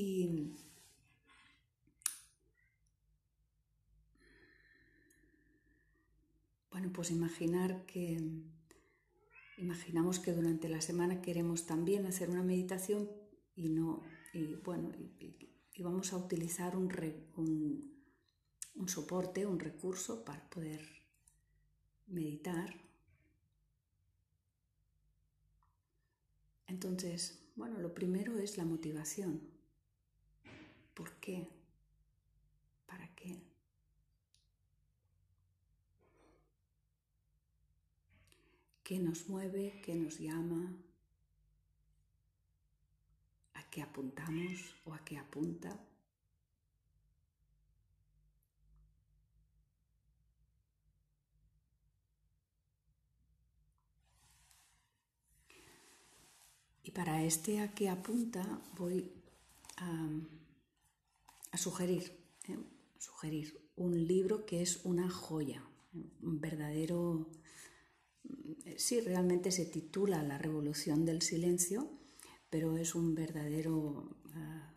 Y bueno, pues imaginar que imaginamos que durante la semana queremos también hacer una meditación y no y bueno y, vamos a utilizar un, un soporte, un recurso para poder meditar. Entonces, bueno, lo primero es la motivación. ¿Por qué? ¿Para qué? ¿Qué nos mueve? ¿Qué nos llama? ¿A qué apuntamos o a qué apunta? Y para este a qué apunta voy a, sugerir, ¿eh? sugerir un libro que es una joya, un verdadero... Eh, sí, realmente se titula La Revolución del Silencio, pero es un verdadero... Ah,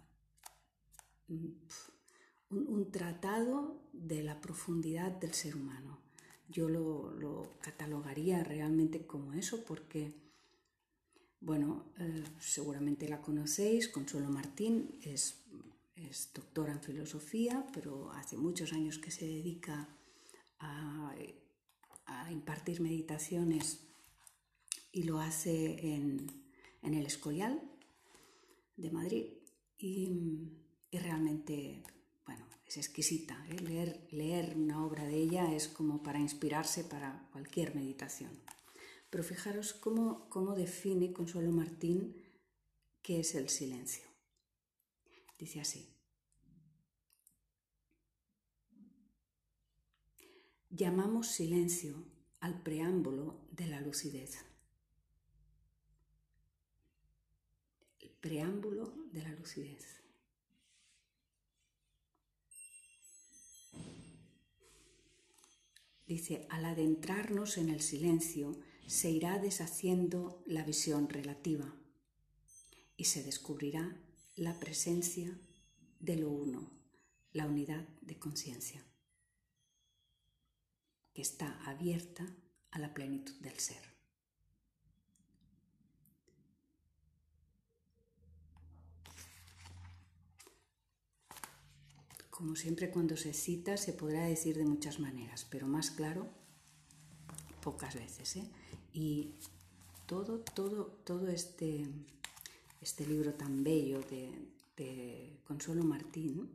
un, tratado de la profundidad del ser humano. Yo lo catalogaría realmente como eso porque bueno, eh, seguramente la conocéis, Consuelo Martín es, doctora en filosofía, pero hace muchos años que se dedica a, impartir meditaciones y lo hace en, el Escorial de Madrid y, realmente, bueno, es exquisita. ¿eh? Leer, leer una obra de ella es como para inspirarse para cualquier meditación. Pero fijaros cómo, cómo define Consuelo Martín qué es el silencio. Dice así. Llamamos silencio al preámbulo de la lucidez. El preámbulo de la lucidez. Dice, al adentrarnos en el silencio, se irá deshaciendo la visión relativa y se descubrirá la presencia de lo uno, la unidad de conciencia, está abierta a la plenitud del ser. Como siempre cuando se cita se podrá decir de muchas maneras, pero más claro, pocas veces. ¿eh? Y todo, todo, todo este, este libro tan bello de, Consuelo Martín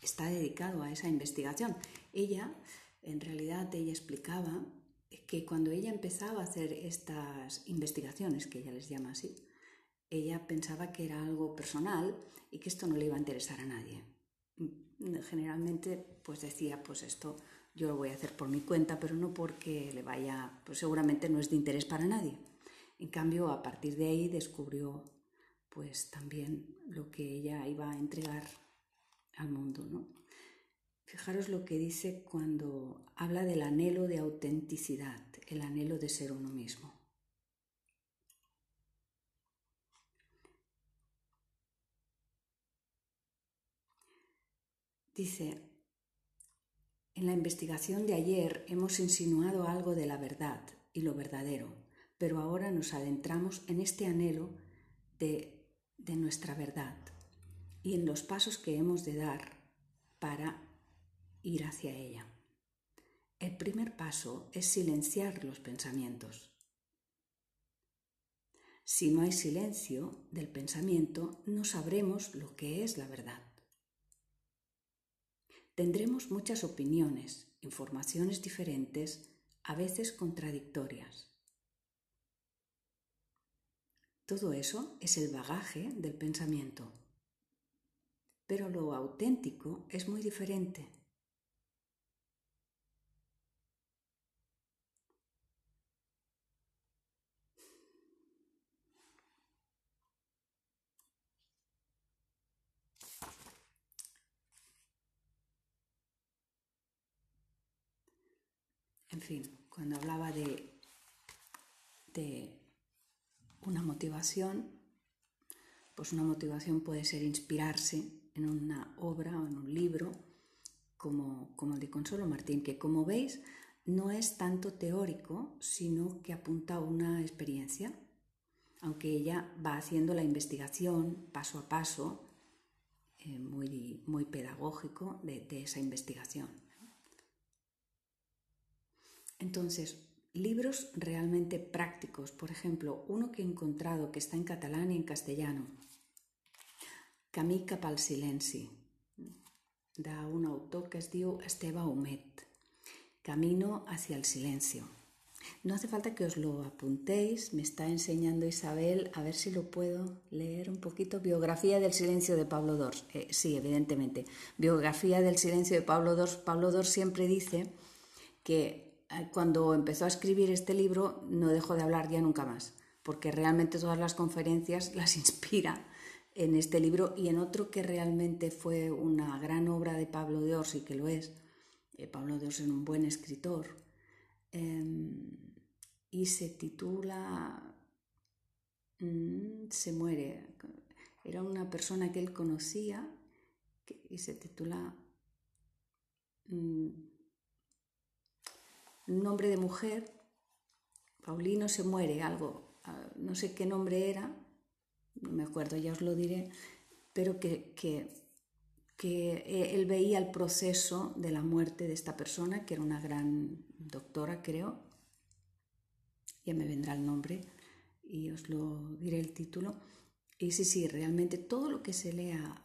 está dedicado a esa investigación. Ella, en realidad, ella explicaba que cuando ella empezaba a hacer estas investigaciones, que ella les llama así, ella pensaba que era algo personal y que esto no le iba a interesar a nadie. Generalmente, pues decía, pues esto yo lo voy a hacer por mi cuenta, pero no porque le vaya, pues seguramente no es de interés para nadie. En cambio, a partir de ahí descubrió pues también lo que ella iba a entregar al mundo, ¿no? Fijaros lo que dice cuando habla del anhelo de autenticidad, el anhelo de ser uno mismo. Dice, en la investigación de ayer hemos insinuado algo de la verdad y lo verdadero, pero ahora nos adentramos en este anhelo de, de nuestra verdad y en los pasos que hemos de dar para ir hacia ella. El primer paso es silenciar los pensamientos. Si no hay silencio del pensamiento, no sabremos lo que es la verdad. Tendremos muchas opiniones, informaciones diferentes, a veces contradictorias. Todo eso es el bagaje del pensamiento. Pero lo auténtico es muy diferente. En fin, cuando hablaba de, una motivación, pues una motivación puede ser inspirarse en una obra o en un libro como, el de Consuelo Martín, que como veis no es tanto teórico, sino que apunta a una experiencia, aunque ella va haciendo la investigación paso a paso, eh, muy, pedagógico de esa investigación. Entonces, libros realmente prácticos, por ejemplo, uno que he encontrado que está en catalán y en castellano, Camí cap al silenci, d'un autor que es diu Esteve Humet, Camino hacia el silencio. No hace falta que os lo apuntéis, me está enseñando Isabel, a ver si lo puedo leer un poquito. Biografía del silencio de Pablo Dors. Eh, sí, evidentemente. Biografía del silencio de Pablo Dors. Pablo Dors siempre dice que cuando empezó a escribir este libro no dejó de hablar ya nunca más, porque realmente todas las conferencias las inspira en este libro y en otro que realmente fue una gran obra de Pablo de Ors y que lo es. Eh, Pablo de Ors es un buen escritor em, y se titula mm, Se muere. Era una persona que él conocía y se titula mm, Nombre de mujer. Paulino se muere, algo, ah, no sé qué nombre era, no me acuerdo, ya os lo diré, pero que, que, él veía el proceso de la muerte de esta persona, que era una gran doctora, creo, ya me vendrá el nombre y os lo diré el título. Y sí, sí, realmente todo lo que se lea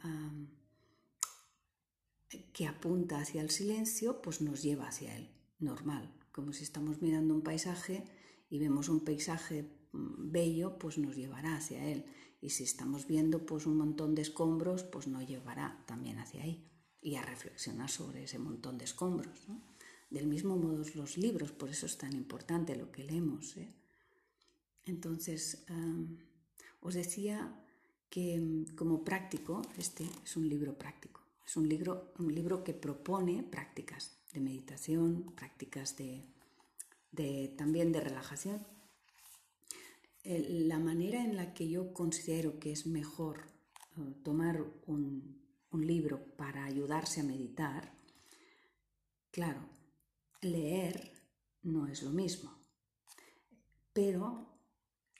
que apunta hacia el silencio, pues nos lleva hacia él, normal, como si estamos mirando un paisaje y vemos un paisaje mm, bello, pues nos llevará hacia él. Y si estamos viendo pues un montón de escombros, pues nos llevará también hacia ahí y a reflexionar sobre ese montón de escombros. Del mismo modo los libros, por eso es tan importante lo que leemos. ¿eh? Entonces, os decía que como práctico, este es un libro práctico, es un libro, un libro que propone prácticas de meditación, prácticas de, de también de relajación la manera en la que yo considero que es mejor eh, tomar un, libro para ayudarse a meditar, claro, leer no es lo mismo, pero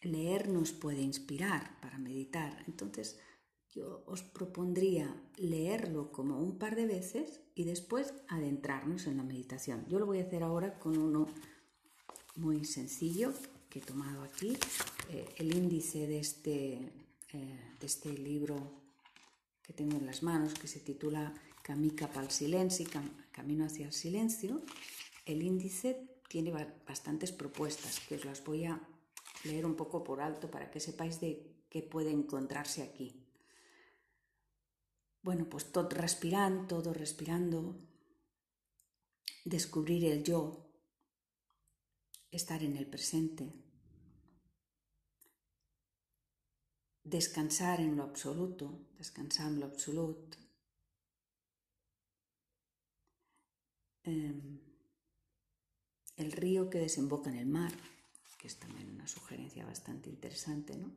leer nos puede inspirar para meditar. Entonces, yo os propondría leerlo como un par de veces y después adentrarnos en la meditación. Yo lo voy a hacer ahora con uno muy sencillo que he tomado aquí, eh, el índice de este, eh, de este libro que tengo en las manos, que se titula Camica para silencio, Camino hacia el silencio. El índice tiene bastantes propuestas, que os las voy a leer un poco por alto para que sepáis de qué puede encontrarse aquí. Bueno, pues todo respirando, todo respirando, descubrir el yo, estar en el presente, descansar en lo absoluto, descansar en lo absoluto. Em, el río que desemboca en el mar, que es también una sugerencia bastante interesante, ¿no?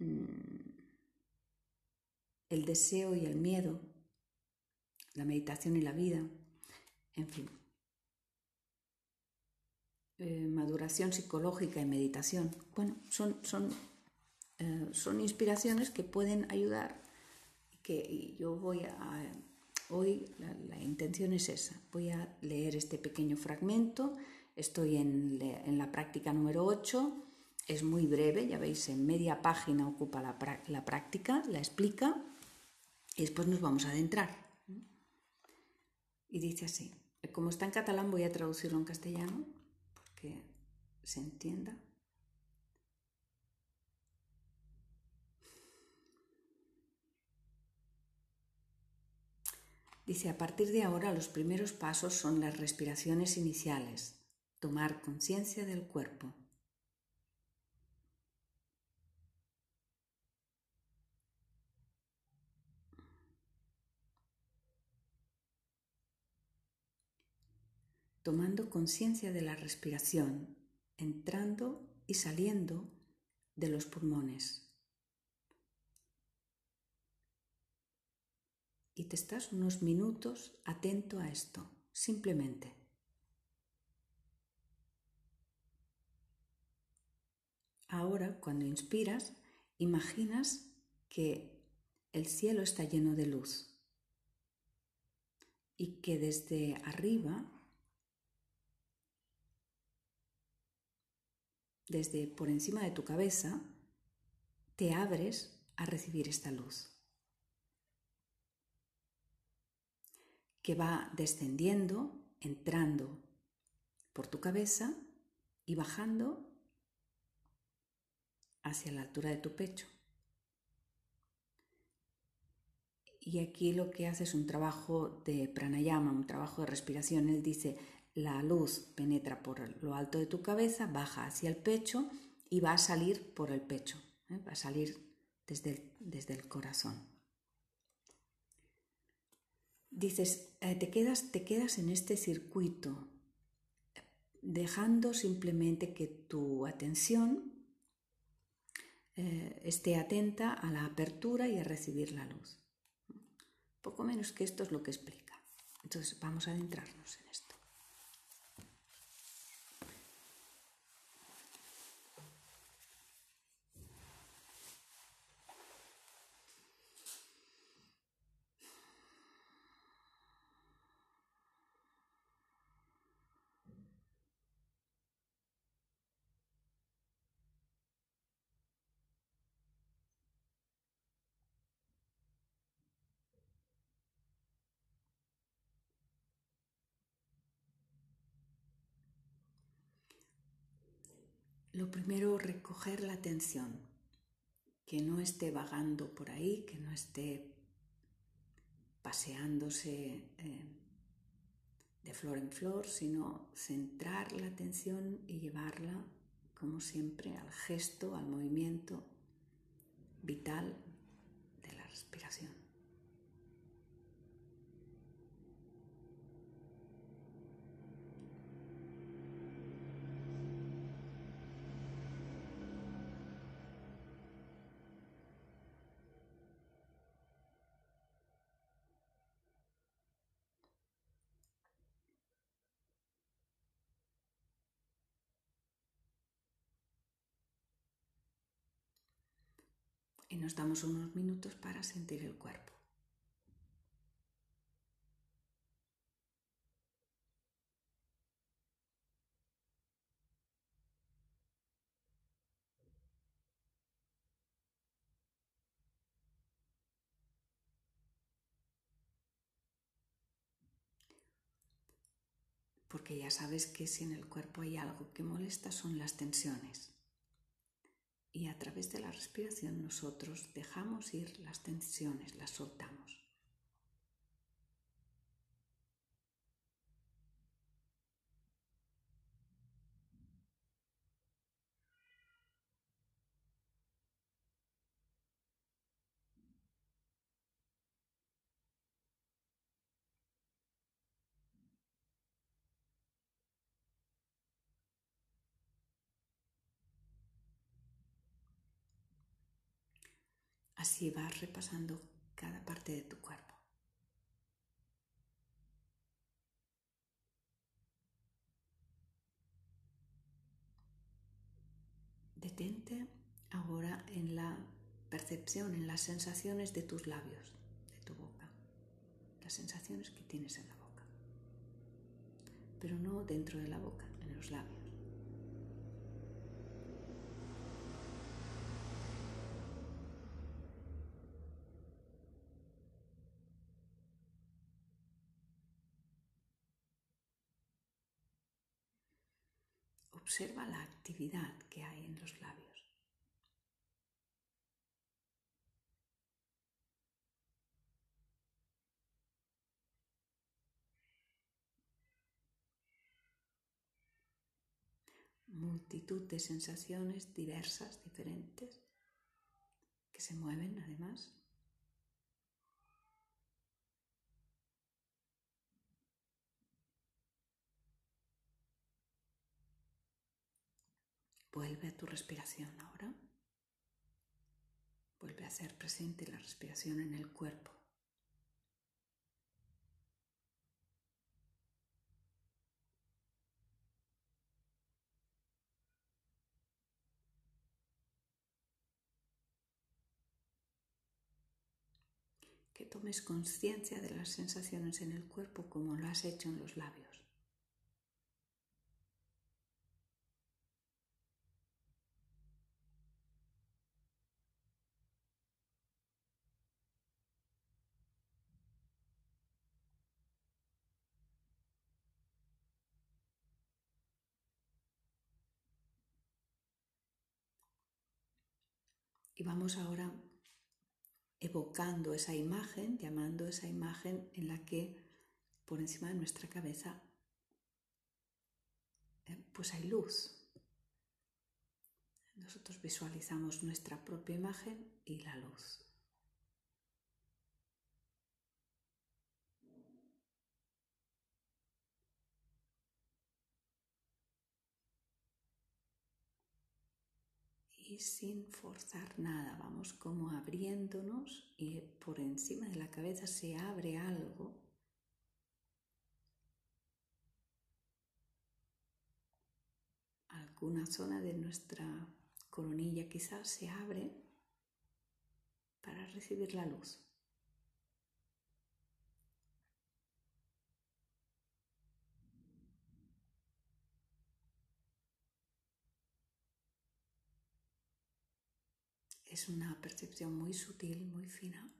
Mm, el deseo y el miedo, la meditación y la vida, en fin. Eh, maduración psicológica y meditación. Bueno, son, son, eh, son inspiraciones que pueden ayudar que yo voy a... Hoy la, intención es esa. Voy a leer este pequeño fragmento. Estoy en, en la práctica número 8. Es muy breve, ya veis, en media página ocupa la, la práctica, la explica y después nos vamos a adentrar. Y dice así, como está en catalán voy a traducirlo en castellano que se entienda. Dice, a partir de ahora los primeros pasos son las respiraciones iniciales, tomar conciencia del cuerpo. tomando conciencia de la respiración, entrando y saliendo de los pulmones. Y te estás unos minutos atento a esto, simplemente. Ahora, cuando inspiras, imaginas que el cielo está lleno de luz y que desde arriba desde por encima de tu cabeza, te abres a recibir esta luz, que va descendiendo, entrando por tu cabeza y bajando hacia la altura de tu pecho. Y aquí lo que hace es un trabajo de pranayama, un trabajo de respiración. Él dice, la luz penetra por lo alto de tu cabeza, baja hacia el pecho y va a salir por el pecho, ¿eh? va a salir desde el, desde el corazón. Dices, eh, te, quedas, te quedas en este circuito, dejando simplemente que tu atención eh, esté atenta a la apertura y a recibir la luz. Poco menos que esto es lo que explica. Entonces vamos a adentrarnos en esto. Lo primero, recoger la atención, que no esté vagando por ahí, que no esté paseándose eh, de flor en flor, sino centrar la atención y llevarla, como siempre, al gesto, al movimiento vital de la respiración. Y nos damos unos minutos para sentir el cuerpo. Porque ya sabes que si en el cuerpo hay algo que molesta son las tensiones y a través de la respiración nosotros dejamos ir las tensiones, las soltamos. Así vas repasando cada parte de tu cuerpo. Detente ahora en la percepción, en las sensaciones de tus labios, de tu boca, las sensaciones que tienes en la boca, pero no dentro de la boca, en los labios. Observa la actividad que hay en los labios. Multitud de sensaciones diversas, diferentes, que se mueven además. Vuelve a tu respiración ahora. Vuelve a ser presente la respiración en el cuerpo. que tomes conciencia de las sensaciones en el cuerpo como lo has hecho en los labios. Vamos ahora evocando esa imagen, llamando esa imagen en la que por encima de nuestra cabeza eh, pues hay luz. Nosotros visualizamos nuestra propia imagen y la luz. y sin forzar nada, vamos como abriéndonos y por encima de la cabeza se abre algo. Alguna zona de nuestra coronilla quizás se abre para recibir la luz. Es una percepción muy sutil, muy fina.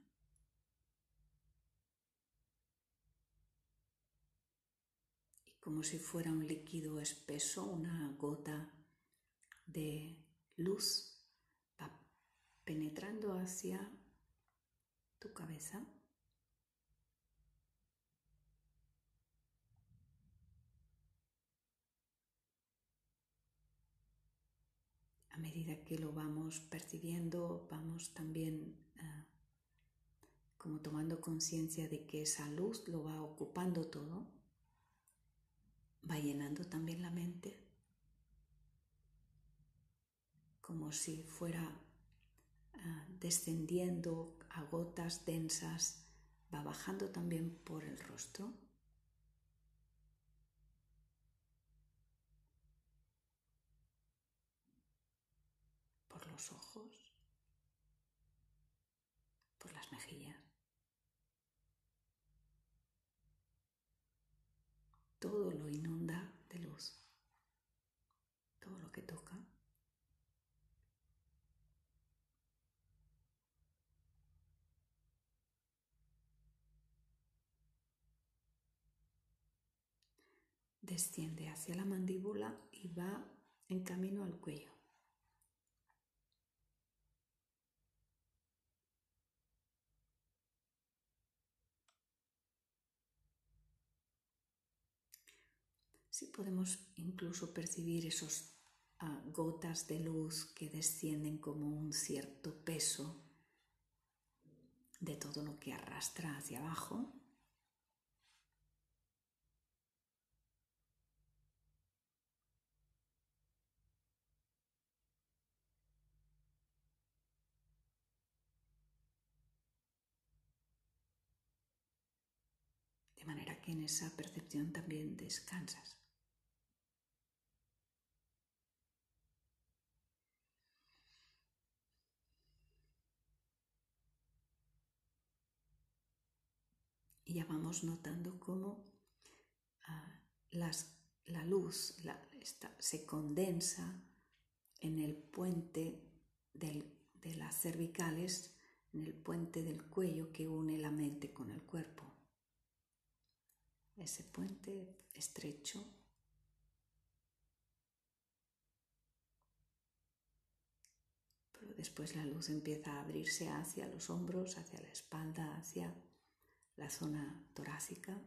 Y como si fuera un líquido espeso, una gota de luz va penetrando hacia tu cabeza. Medida que lo vamos percibiendo, vamos también ah, como tomando conciencia de que esa luz lo va ocupando todo, va llenando también la mente, como si fuera ah, descendiendo a gotas densas, va bajando también por el rostro. Los ojos, por las mejillas. Todo lo inunda de luz, todo lo que toca. Desciende hacia la mandíbula y va en camino al cuello. Sí podemos incluso percibir esos ah, gotas de luz que descienden como un cierto peso de todo lo que arrastra hacia abajo. De manera que en esa percepción también descansas. Y ya vamos notando cómo ah, la luz se condensa en el puente de las cervicales, en el puente del cuello que une la mente con el cuerpo. Ese puente estrecho después la luz empieza a abrirse hacia los hombros, hacia la espalda, hacia la zona torácica.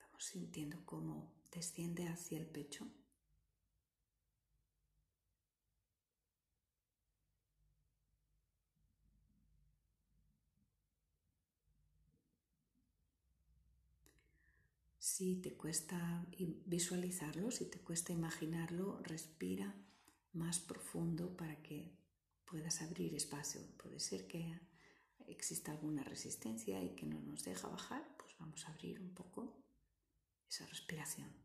Vamos sintiendo cómo desciende hacia el pecho. Si te cuesta visualizarlo, si te cuesta imaginarlo, respira más profundo para que puedas abrir espacio. Puede ser que exista alguna resistencia y que no nos deja bajar, pues vamos a abrir un poco esa respiración.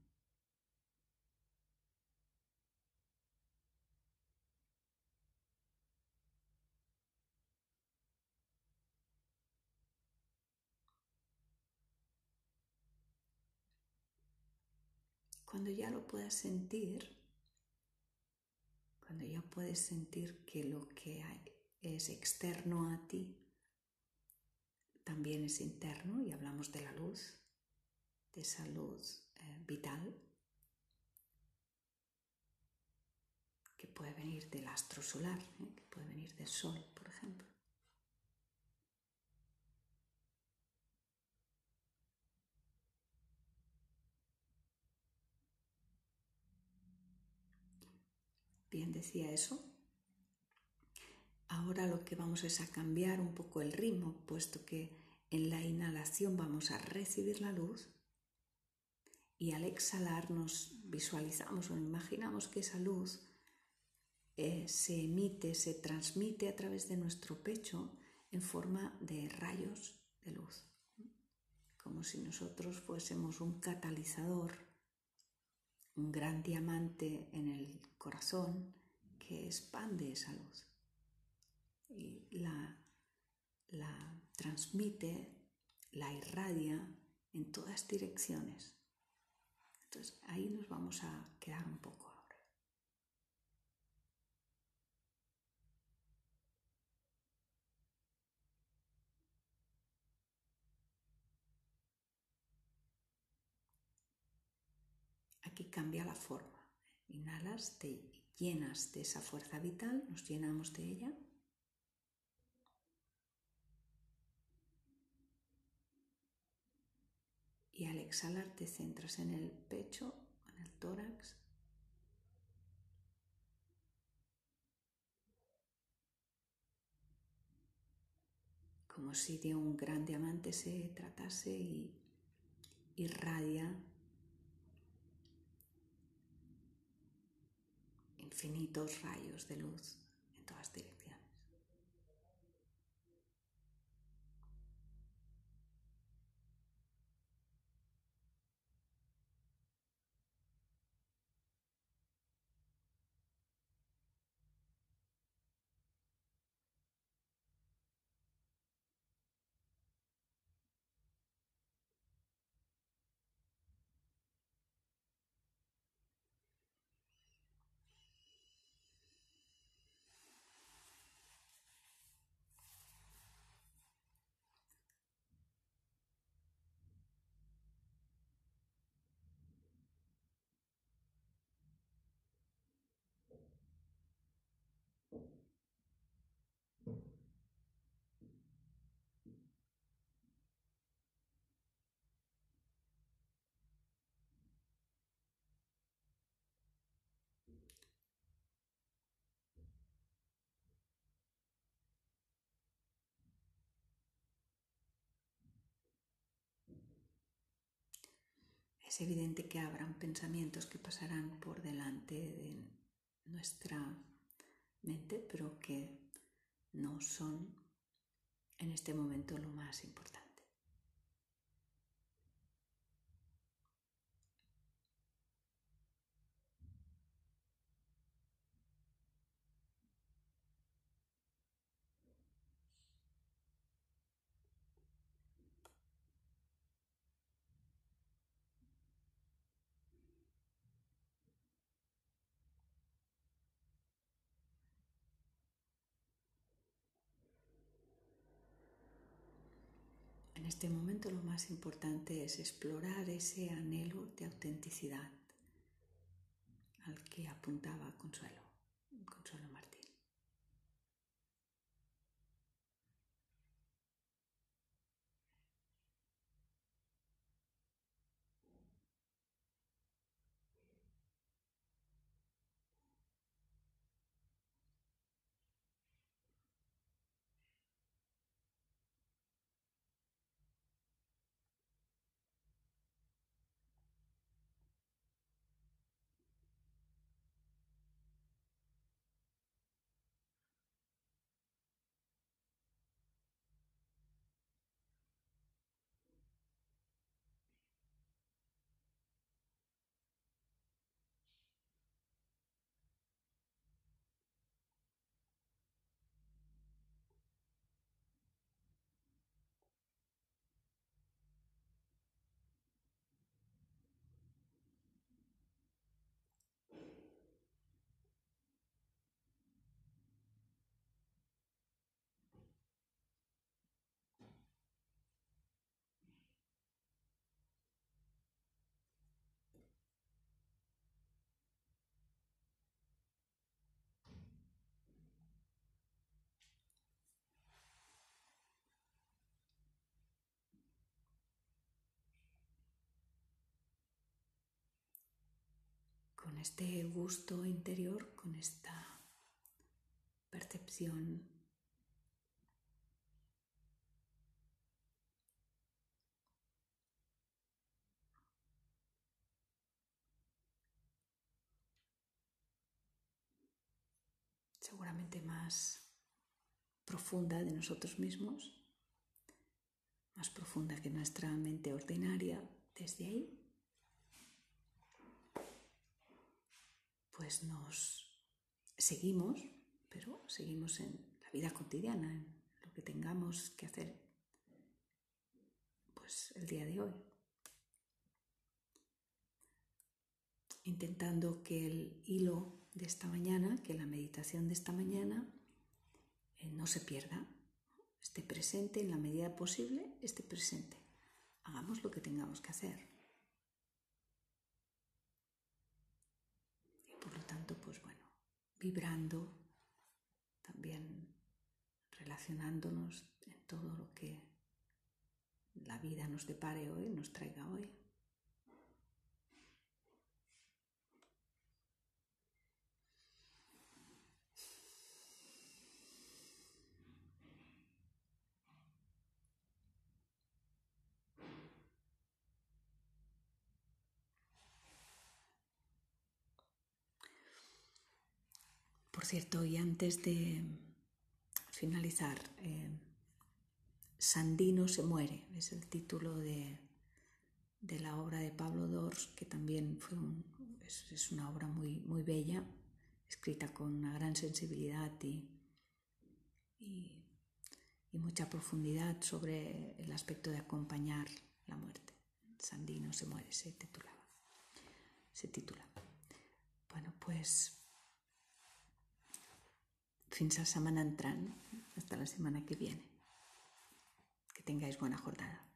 Cuando ya lo puedas sentir, cuando ya puedes sentir que lo que es externo a ti también es interno, y hablamos de la luz, de esa luz eh, vital, que puede venir del astro solar, ¿eh? que puede venir del sol, por ejemplo. Bien, decía eso. Ahora lo que vamos es a cambiar un poco el ritmo, puesto que en la inhalación vamos a recibir la luz y al exhalar nos visualizamos o imaginamos que esa luz eh, se emite, se transmite a través de nuestro pecho en forma de rayos de luz, como si nosotros fuésemos un catalizador un gran diamante en el corazón que expande esa luz y la, la transmite, la irradia en todas direcciones. Entonces ahí nos vamos a quedar un poco. Aquí cambia la forma. Inhalas, te llenas de esa fuerza vital, nos llenamos de ella. Y al exhalar te centras en el pecho, en el tórax. Como si de un gran diamante se tratase y irradia infinitos rayos de luz en todas direcciones. Es evidente que habrán pensamientos que pasarán por delante de nuestra mente, pero que no son en este momento lo más importante. En este momento lo más importante es explorar ese anhelo de autenticidad al que apuntaba Consuelo, Consuelo este gusto interior, con esta percepción seguramente más profunda de nosotros mismos, más profunda que nuestra mente ordinaria, desde ahí, pues nos seguimos, pero seguimos en la vida cotidiana, en lo que tengamos que hacer pues el día de hoy. Intentando que el hilo de esta mañana, que la meditación de esta mañana eh, no se pierda, esté presente en la medida posible, esté presente. Hagamos lo que tengamos que hacer. Y por lo tanto, pues bueno, vibrando, también relacionándonos en todo lo que la vida nos depare hoy, nos traiga hoy. Por cierto, y antes de finalizar, eh, Sandino se muere, es el título de, la obra de Pablo Dors, que también fue es, una obra muy, muy bella, escrita con una gran sensibilidad y, y, mucha profundidad sobre el aspecto de acompañar la muerte. Sandino se muere, se titulaba. Se titula. Bueno, pues fins a setmana entrant, hasta la setmana que viene. Que tengáis buena jornada.